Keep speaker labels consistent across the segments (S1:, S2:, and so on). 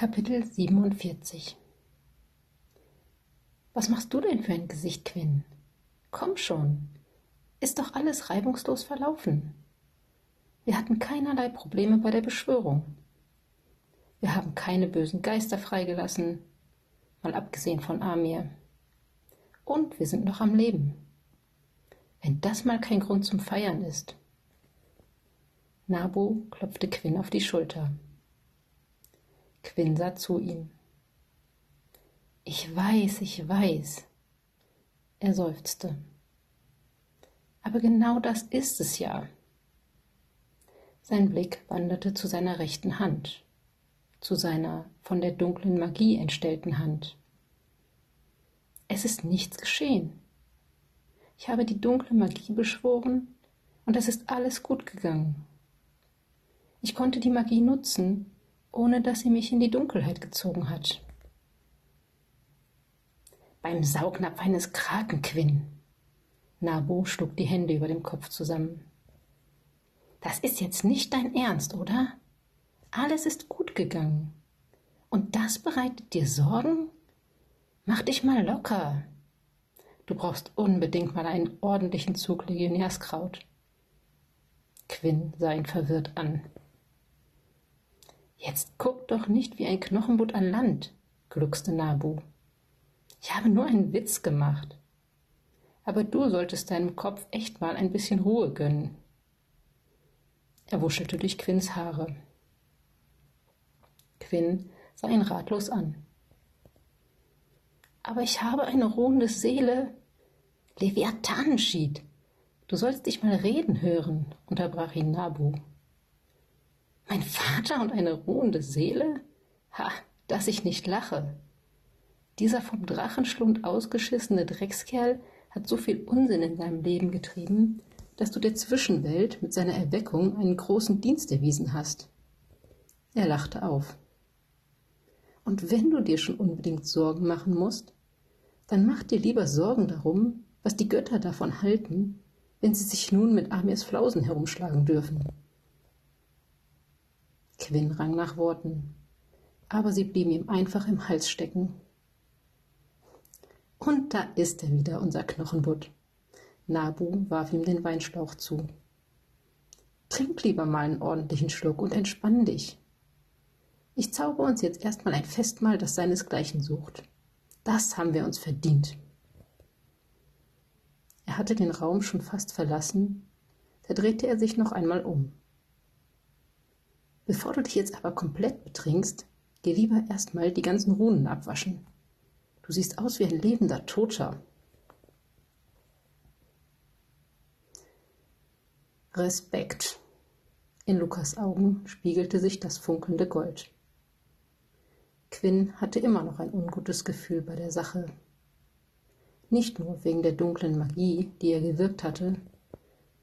S1: Kapitel 47 Was machst du denn für ein Gesicht, Quinn? Komm schon, ist doch alles reibungslos verlaufen. Wir hatten keinerlei Probleme bei der Beschwörung. Wir haben keine bösen Geister freigelassen, mal abgesehen von Amir. Und wir sind noch am Leben. Wenn das mal kein Grund zum Feiern ist. Nabu klopfte Quinn auf die Schulter. Quinn sah zu ihm. Ich weiß, ich weiß. Er seufzte. Aber genau das ist es ja. Sein Blick wanderte zu seiner rechten Hand, zu seiner von der dunklen Magie entstellten Hand. Es ist nichts geschehen. Ich habe die dunkle Magie beschworen und es ist alles gut gegangen. Ich konnte die Magie nutzen, ohne dass sie mich in die Dunkelheit gezogen hat. Beim Saugnapf eines Krakenquinn. Nabu schlug die Hände über dem Kopf zusammen. Das ist jetzt nicht dein Ernst, oder? Alles ist gut gegangen. Und das bereitet dir Sorgen? Mach dich mal locker. Du brauchst unbedingt mal einen ordentlichen Zug Legionärskraut. Quinn sah ihn verwirrt an. Jetzt guck doch nicht wie ein Knochenbutt an Land, gluckste Nabu. Ich habe nur einen Witz gemacht. Aber du solltest deinem Kopf echt mal ein bisschen Ruhe gönnen. Er wuschelte durch Quinns Haare. Quinn sah ihn ratlos an. Aber ich habe eine ruhende Seele. Leviathanenschied. Du sollst dich mal reden hören, unterbrach ihn Nabu. Mein Vater und eine ruhende Seele? Ha, dass ich nicht lache. Dieser vom Drachenschlund ausgeschissene Dreckskerl hat so viel Unsinn in seinem Leben getrieben, dass du der Zwischenwelt mit seiner Erweckung einen großen Dienst erwiesen hast. Er lachte auf. Und wenn du dir schon unbedingt Sorgen machen musst, dann mach dir lieber Sorgen darum, was die Götter davon halten, wenn sie sich nun mit Amirs Flausen herumschlagen dürfen. Quinn rang nach Worten, aber sie blieben ihm einfach im Hals stecken. Und da ist er wieder, unser Knochenbutt. Nabu warf ihm den Weinschlauch zu. Trink lieber mal einen ordentlichen Schluck und entspann dich. Ich zauber uns jetzt erstmal ein Festmahl, das seinesgleichen sucht. Das haben wir uns verdient. Er hatte den Raum schon fast verlassen, da drehte er sich noch einmal um. Bevor du dich jetzt aber komplett betrinkst, geh lieber erstmal die ganzen Runen abwaschen. Du siehst aus wie ein lebender Toter. Respekt. In Lukas Augen spiegelte sich das funkelnde Gold. Quinn hatte immer noch ein ungutes Gefühl bei der Sache. Nicht nur wegen der dunklen Magie, die er gewirkt hatte,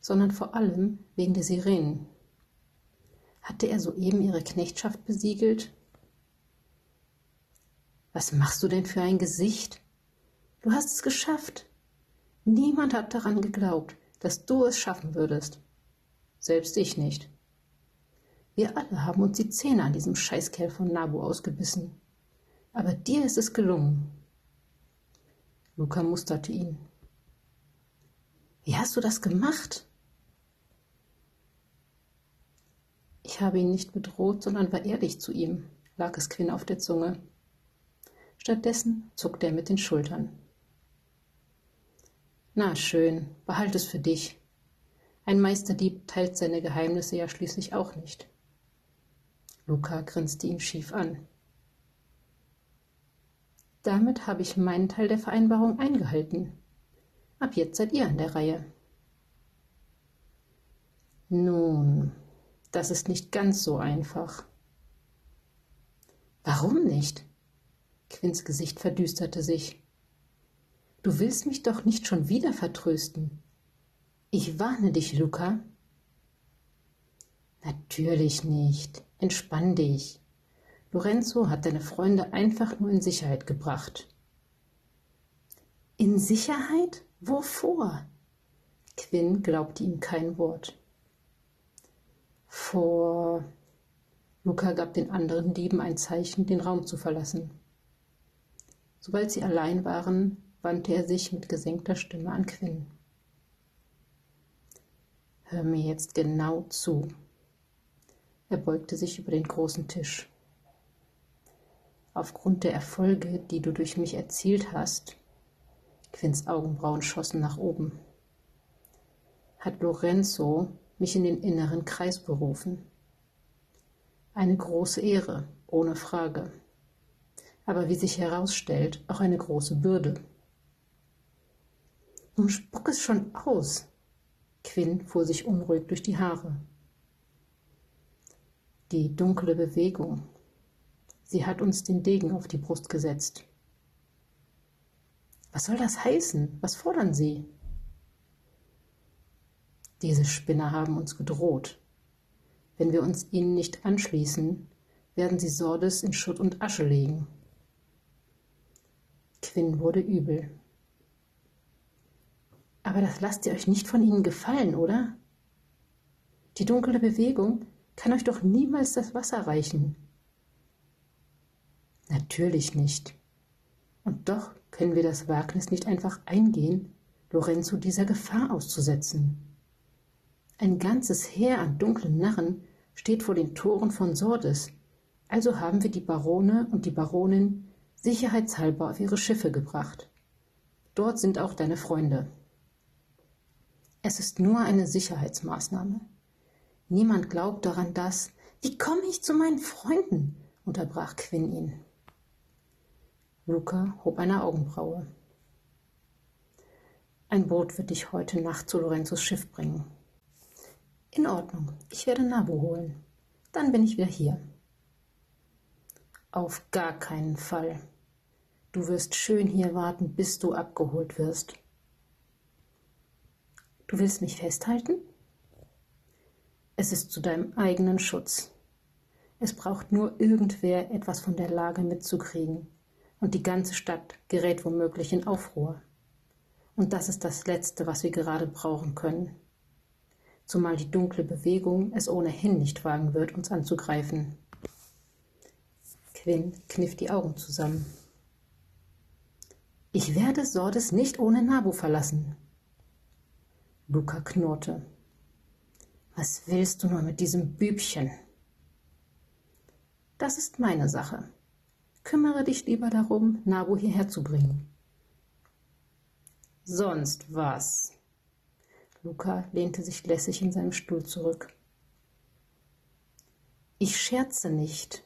S1: sondern vor allem wegen der Sirenen, hatte er soeben ihre Knechtschaft besiegelt? Was machst du denn für ein Gesicht? Du hast es geschafft. Niemand hat daran geglaubt, dass du es schaffen würdest. Selbst ich nicht. Wir alle haben uns die Zähne an diesem Scheißkerl von Nabu ausgebissen. Aber dir ist es gelungen. Luca musterte ihn. Wie hast du das gemacht? Ich habe ihn nicht bedroht, sondern war ehrlich zu ihm, lag es Quinn auf der Zunge. Stattdessen zuckte er mit den Schultern. Na schön, behalt es für dich. Ein Meisterdieb teilt seine Geheimnisse ja schließlich auch nicht. Luca grinste ihn schief an. Damit habe ich meinen Teil der Vereinbarung eingehalten. Ab jetzt seid ihr an der Reihe. Nun, das ist nicht ganz so einfach. Warum nicht? Quinns Gesicht verdüsterte sich. Du willst mich doch nicht schon wieder vertrösten. Ich warne dich, Luca. Natürlich nicht. Entspann dich. Lorenzo hat deine Freunde einfach nur in Sicherheit gebracht. In Sicherheit? Wovor? Quinn glaubte ihm kein Wort vor Luca gab den anderen Dieben ein Zeichen, den Raum zu verlassen. Sobald sie allein waren, wandte er sich mit gesenkter Stimme an Quinn. Hör mir jetzt genau zu. Er beugte sich über den großen Tisch. Aufgrund der Erfolge, die du durch mich erzielt hast, Quinns Augenbrauen schossen nach oben, hat Lorenzo mich in den inneren Kreis berufen. Eine große Ehre, ohne Frage. Aber wie sich herausstellt, auch eine große Bürde. Nun spuck es schon aus. Quinn fuhr sich unruhig durch die Haare. Die dunkle Bewegung. Sie hat uns den Degen auf die Brust gesetzt. Was soll das heißen? Was fordern Sie? Diese Spinner haben uns gedroht. Wenn wir uns ihnen nicht anschließen, werden sie Sordes in Schutt und Asche legen. Quinn wurde übel. Aber das lasst ihr euch nicht von ihnen gefallen, oder? Die dunkle Bewegung kann euch doch niemals das Wasser reichen. Natürlich nicht. Und doch können wir das Wagnis nicht einfach eingehen, Lorenzo dieser Gefahr auszusetzen. Ein ganzes Heer an dunklen Narren steht vor den Toren von Sordes, also haben wir die Barone und die Baronin sicherheitshalber auf ihre Schiffe gebracht. Dort sind auch deine Freunde. Es ist nur eine Sicherheitsmaßnahme. Niemand glaubt daran, dass. Wie komme ich zu meinen Freunden? unterbrach Quinn ihn. Luca hob eine Augenbraue. Ein Boot wird dich heute Nacht zu Lorenzos Schiff bringen. In Ordnung, ich werde Nabu holen. Dann bin ich wieder hier. Auf gar keinen Fall. Du wirst schön hier warten, bis du abgeholt wirst. Du willst mich festhalten? Es ist zu deinem eigenen Schutz. Es braucht nur irgendwer, etwas von der Lage mitzukriegen, und die ganze Stadt gerät womöglich in Aufruhr. Und das ist das Letzte, was wir gerade brauchen können zumal die dunkle Bewegung es ohnehin nicht wagen wird, uns anzugreifen. Quinn kniff die Augen zusammen. Ich werde Sordes nicht ohne Nabu verlassen. Luca knurrte. Was willst du nur mit diesem Bübchen? Das ist meine Sache. Kümmere dich lieber darum, Nabu hierher zu bringen. Sonst was? Luca lehnte sich lässig in seinem Stuhl zurück. Ich scherze nicht.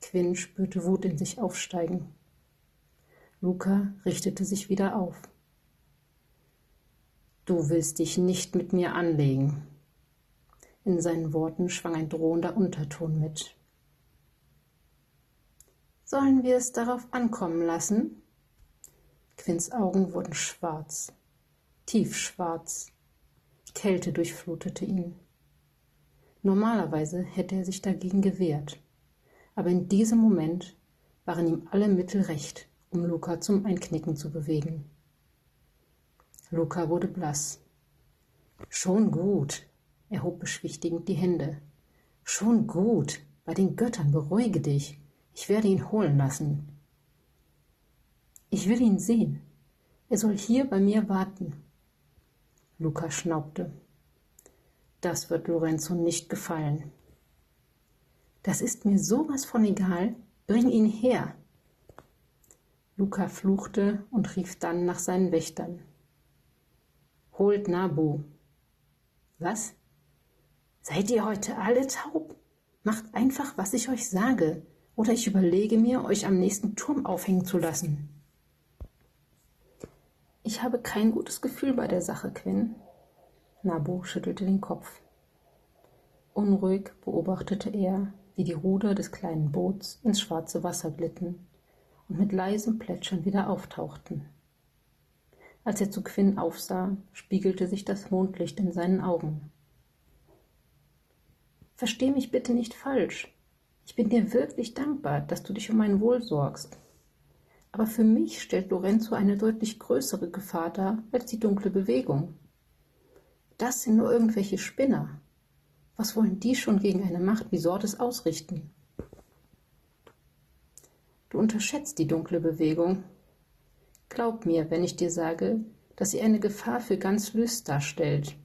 S1: Quinn spürte Wut in sich aufsteigen. Luca richtete sich wieder auf. Du willst dich nicht mit mir anlegen. In seinen Worten schwang ein drohender Unterton mit. Sollen wir es darauf ankommen lassen? Quinns Augen wurden schwarz, tiefschwarz. Kälte durchflutete ihn. Normalerweise hätte er sich dagegen gewehrt, aber in diesem Moment waren ihm alle Mittel recht, um Luca zum Einknicken zu bewegen. Luca wurde blass. Schon gut, er hob beschwichtigend die Hände. Schon gut, bei den Göttern beruhige dich, ich werde ihn holen lassen. Ich will ihn sehen. Er soll hier bei mir warten. Luca schnaubte. Das wird Lorenzo nicht gefallen. Das ist mir sowas von egal. Bring ihn her. Luca fluchte und rief dann nach seinen Wächtern. Holt Nabu. Was? Seid ihr heute alle taub? Macht einfach, was ich euch sage, oder ich überlege mir, euch am nächsten Turm aufhängen zu lassen. Ich habe kein gutes Gefühl bei der Sache, Quinn. Nabu schüttelte den Kopf. Unruhig beobachtete er, wie die Ruder des kleinen Boots ins schwarze Wasser glitten und mit leisem Plätschern wieder auftauchten. Als er zu Quinn aufsah, spiegelte sich das Mondlicht in seinen Augen. Versteh mich bitte nicht falsch. Ich bin dir wirklich dankbar, dass du dich um mein Wohl sorgst. Aber für mich stellt Lorenzo eine deutlich größere Gefahr dar als die dunkle Bewegung. Das sind nur irgendwelche Spinner. Was wollen die schon gegen eine Macht wie Sortes ausrichten? Du unterschätzt die dunkle Bewegung. Glaub mir, wenn ich dir sage, dass sie eine Gefahr für ganz Lys darstellt.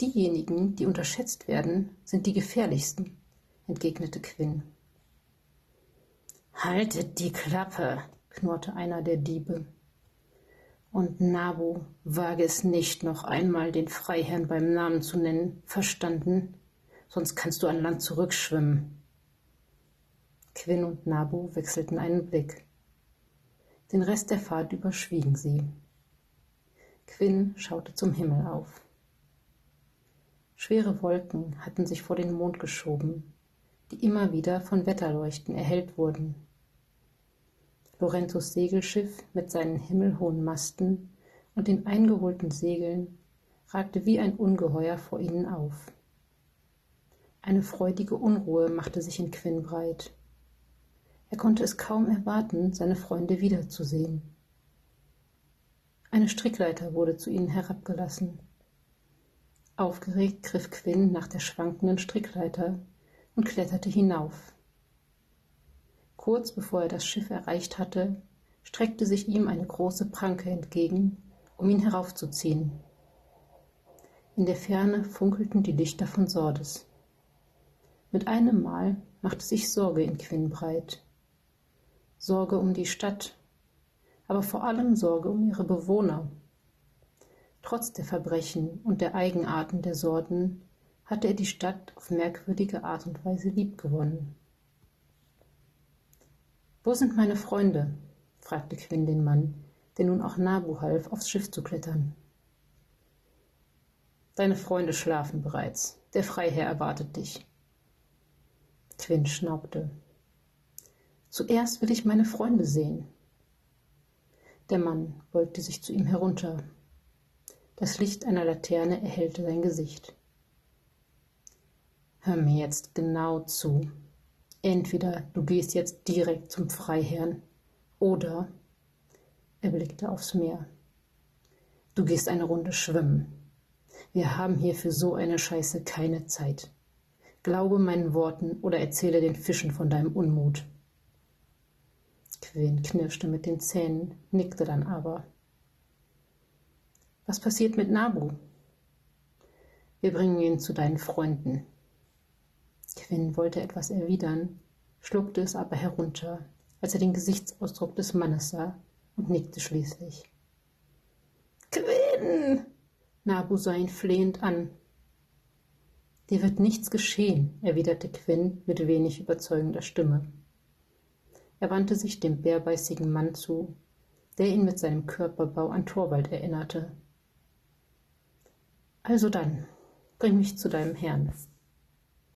S1: Diejenigen, die unterschätzt werden, sind die gefährlichsten, entgegnete Quinn.
S2: Haltet die Klappe, knurrte einer der Diebe. Und Nabu, wage es nicht, noch einmal den Freiherrn beim Namen zu nennen, verstanden? Sonst kannst du an Land zurückschwimmen.
S1: Quinn und Nabu wechselten einen Blick. Den Rest der Fahrt überschwiegen sie. Quinn schaute zum Himmel auf. Schwere Wolken hatten sich vor den Mond geschoben, die immer wieder von Wetterleuchten erhellt wurden. Lorentos Segelschiff mit seinen himmelhohen Masten und den eingeholten Segeln ragte wie ein Ungeheuer vor ihnen auf. Eine freudige Unruhe machte sich in Quinn breit. Er konnte es kaum erwarten, seine Freunde wiederzusehen. Eine Strickleiter wurde zu ihnen herabgelassen. Aufgeregt griff Quinn nach der schwankenden Strickleiter und kletterte hinauf. Kurz bevor er das Schiff erreicht hatte, streckte sich ihm eine große Pranke entgegen, um ihn heraufzuziehen. In der Ferne funkelten die Lichter von Sordes. Mit einem Mal machte sich Sorge in Quinn breit. Sorge um die Stadt, aber vor allem Sorge um ihre Bewohner. Trotz der Verbrechen und der Eigenarten der Sorten hatte er die Stadt auf merkwürdige Art und Weise liebgewonnen. Wo sind meine Freunde? fragte Quinn den Mann, der nun auch Nabu half, aufs Schiff zu klettern. Deine Freunde schlafen bereits. Der Freiherr erwartet dich. Quinn schnaubte. Zuerst will ich meine Freunde sehen. Der Mann beugte sich zu ihm herunter. Das Licht einer Laterne erhellte sein Gesicht. Hör mir jetzt genau zu, Entweder du gehst jetzt direkt zum Freiherrn oder er blickte aufs Meer. Du gehst eine Runde schwimmen. Wir haben hier für so eine Scheiße keine Zeit. Glaube meinen Worten oder erzähle den Fischen von deinem Unmut. Quinn knirschte mit den Zähnen, nickte dann aber. Was passiert mit Nabu? Wir bringen ihn zu deinen Freunden. Quinn wollte etwas erwidern, schluckte es aber herunter, als er den Gesichtsausdruck des Mannes sah, und nickte schließlich.
S2: Quinn!
S1: Nabu sah ihn flehend an. Dir wird nichts geschehen, erwiderte Quinn mit wenig überzeugender Stimme. Er wandte sich dem bärbeißigen Mann zu, der ihn mit seinem Körperbau an Torwald erinnerte. Also dann, bring mich zu deinem Herrn.